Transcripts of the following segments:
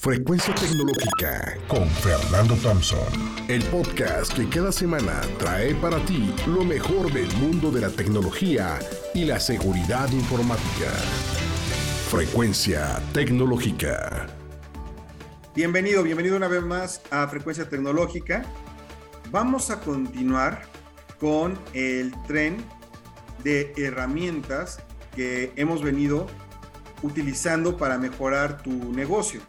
Frecuencia Tecnológica con Fernando Thompson. El podcast que cada semana trae para ti lo mejor del mundo de la tecnología y la seguridad informática. Frecuencia Tecnológica. Bienvenido, bienvenido una vez más a Frecuencia Tecnológica. Vamos a continuar con el tren de herramientas que hemos venido utilizando para mejorar tu negocio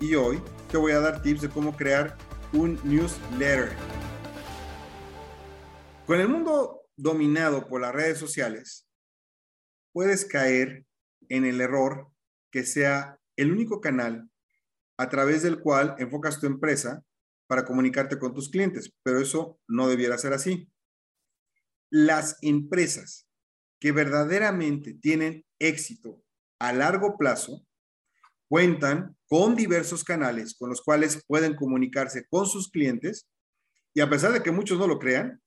y hoy te voy a dar tips de cómo crear un newsletter. Con el mundo dominado por las redes sociales, puedes caer en el error que sea el único canal a través del cual enfocas tu empresa para comunicarte con tus clientes, pero eso no debiera ser así. Las empresas que verdaderamente tienen éxito a largo plazo cuentan con diversos canales con los cuales pueden comunicarse con sus clientes y a pesar de que muchos no lo crean,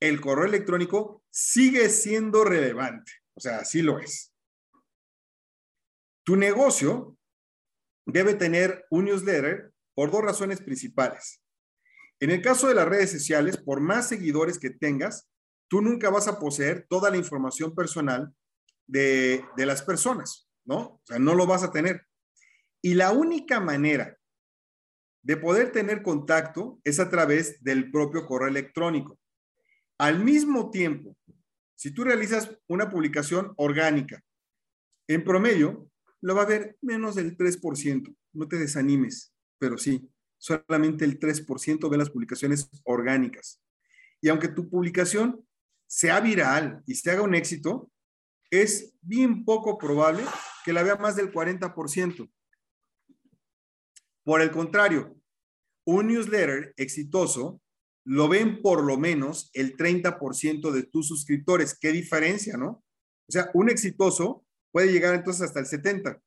el correo electrónico sigue siendo relevante. O sea, así lo es. Tu negocio debe tener un newsletter por dos razones principales. En el caso de las redes sociales, por más seguidores que tengas, tú nunca vas a poseer toda la información personal de, de las personas, ¿no? O sea, no lo vas a tener. Y la única manera de poder tener contacto es a través del propio correo electrónico. Al mismo tiempo, si tú realizas una publicación orgánica, en promedio, lo va a ver menos del 3%. No te desanimes, pero sí, solamente el 3% ve las publicaciones orgánicas. Y aunque tu publicación sea viral y se haga un éxito, es bien poco probable que la vea más del 40%. Por el contrario, un newsletter exitoso lo ven por lo menos el 30% de tus suscriptores. ¿Qué diferencia, no? O sea, un exitoso puede llegar entonces hasta el 70%.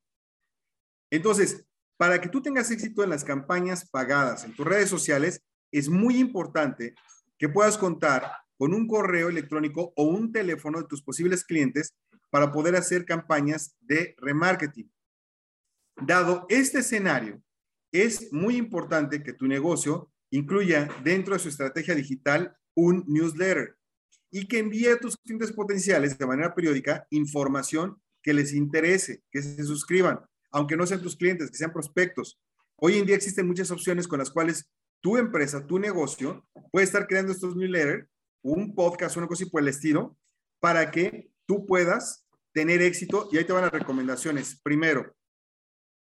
Entonces, para que tú tengas éxito en las campañas pagadas en tus redes sociales, es muy importante que puedas contar con un correo electrónico o un teléfono de tus posibles clientes para poder hacer campañas de remarketing. Dado este escenario, es muy importante que tu negocio incluya dentro de su estrategia digital un newsletter y que envíe a tus clientes potenciales de manera periódica información que les interese, que se suscriban, aunque no sean tus clientes, que sean prospectos. Hoy en día existen muchas opciones con las cuales tu empresa, tu negocio, puede estar creando estos newsletters, un podcast, una cosa y por el estilo, para que tú puedas tener éxito. Y ahí te van las recomendaciones. Primero,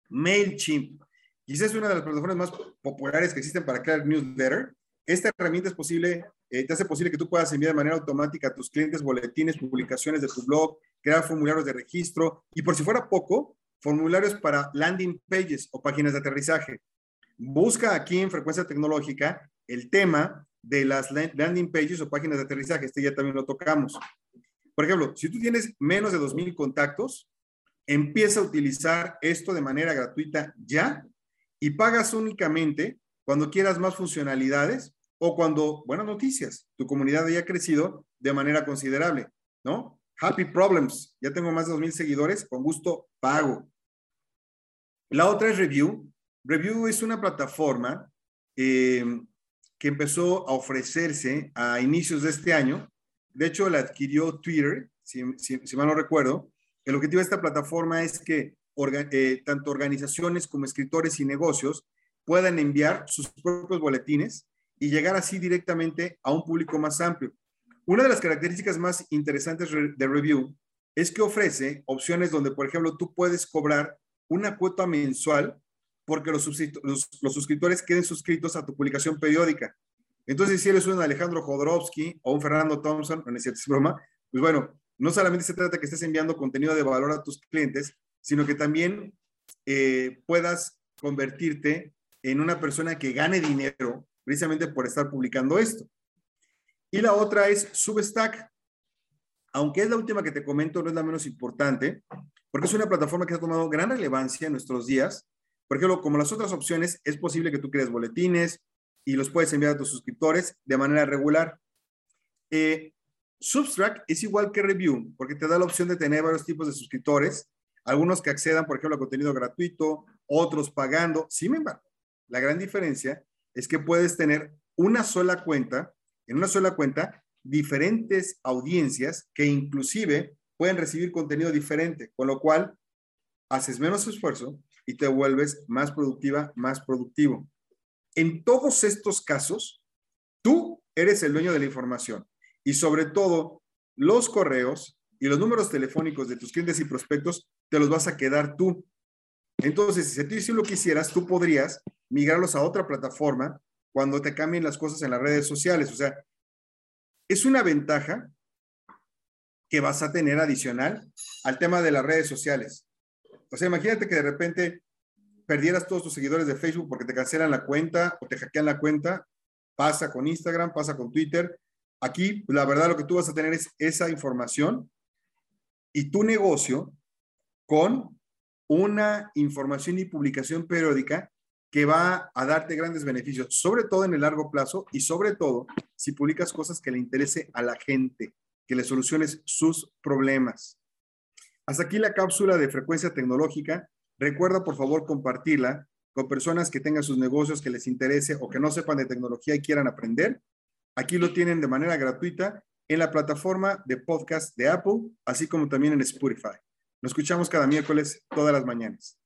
MailChimp. Quizás es una de las plataformas más populares que existen para crear newsletter. Esta herramienta es posible, eh, te hace posible que tú puedas enviar de manera automática a tus clientes boletines, publicaciones de tu blog, crear formularios de registro y por si fuera poco, formularios para landing pages o páginas de aterrizaje. Busca aquí en Frecuencia Tecnológica el tema de las landing pages o páginas de aterrizaje. Este ya también lo tocamos. Por ejemplo, si tú tienes menos de 2.000 contactos, empieza a utilizar esto de manera gratuita ya y pagas únicamente cuando quieras más funcionalidades o cuando, buenas noticias, tu comunidad haya crecido de manera considerable, ¿no? Happy Problems, ya tengo más de 2.000 seguidores, con gusto pago. La otra es Review. Review es una plataforma eh, que empezó a ofrecerse a inicios de este año. De hecho, la adquirió Twitter, si, si mal no recuerdo. El objetivo de esta plataforma es que eh, tanto organizaciones como escritores y negocios puedan enviar sus propios boletines y llegar así directamente a un público más amplio. Una de las características más interesantes de Review es que ofrece opciones donde, por ejemplo, tú puedes cobrar una cuota mensual porque los, suscriptores queden suscritos a tu publicación periódica. Entonces, si eres un Alejandro Jodorowsky o un Fernando Thompson, no es broma, pues bueno, no solamente se trata que estés enviando contenido de valor a tus clientes, sino que también eh, puedas convertirte en una persona que gane dinero precisamente por estar publicando esto. Y la otra es Substack. Aunque es la última que te comento, no es la menos importante, porque es una plataforma que ha tomado gran relevancia en nuestros días. Por ejemplo, como las otras opciones, es posible que tú crees boletines y los puedes enviar a tus suscriptores de manera regular. Eh, Substack es igual que Review, porque te da la opción de tener varios tipos de suscriptores algunos que accedan, por ejemplo, a contenido gratuito, otros pagando. Sin embargo, la gran diferencia es que puedes tener una sola cuenta, en una sola cuenta, diferentes audiencias que inclusive pueden recibir contenido diferente, con lo cual haces menos esfuerzo y te vuelves más productiva, más productivo. En todos estos casos, tú eres el dueño de la información y sobre todo los correos y los números telefónicos de tus clientes y prospectos te los vas a quedar tú. Entonces, si tú lo quisieras, tú podrías migrarlos a otra plataforma cuando te cambien las cosas en las redes sociales. O sea, es una ventaja que vas a tener adicional al tema de las redes sociales. O sea, imagínate que de repente perdieras todos tus seguidores de Facebook porque te cancelan la cuenta o te hackean la cuenta. Pasa con Instagram, pasa con Twitter. Aquí, la verdad, lo que tú vas a tener es esa información y tu negocio con una información y publicación periódica que va a darte grandes beneficios, sobre todo en el largo plazo y sobre todo si publicas cosas que le interese a la gente, que le soluciones sus problemas. Hasta aquí la cápsula de frecuencia tecnológica. Recuerda, por favor, compartirla con personas que tengan sus negocios que les interese o que no sepan de tecnología y quieran aprender. Aquí lo tienen de manera gratuita en la plataforma de podcast de Apple, así como también en Spotify. Nos escuchamos cada miércoles, todas las mañanas.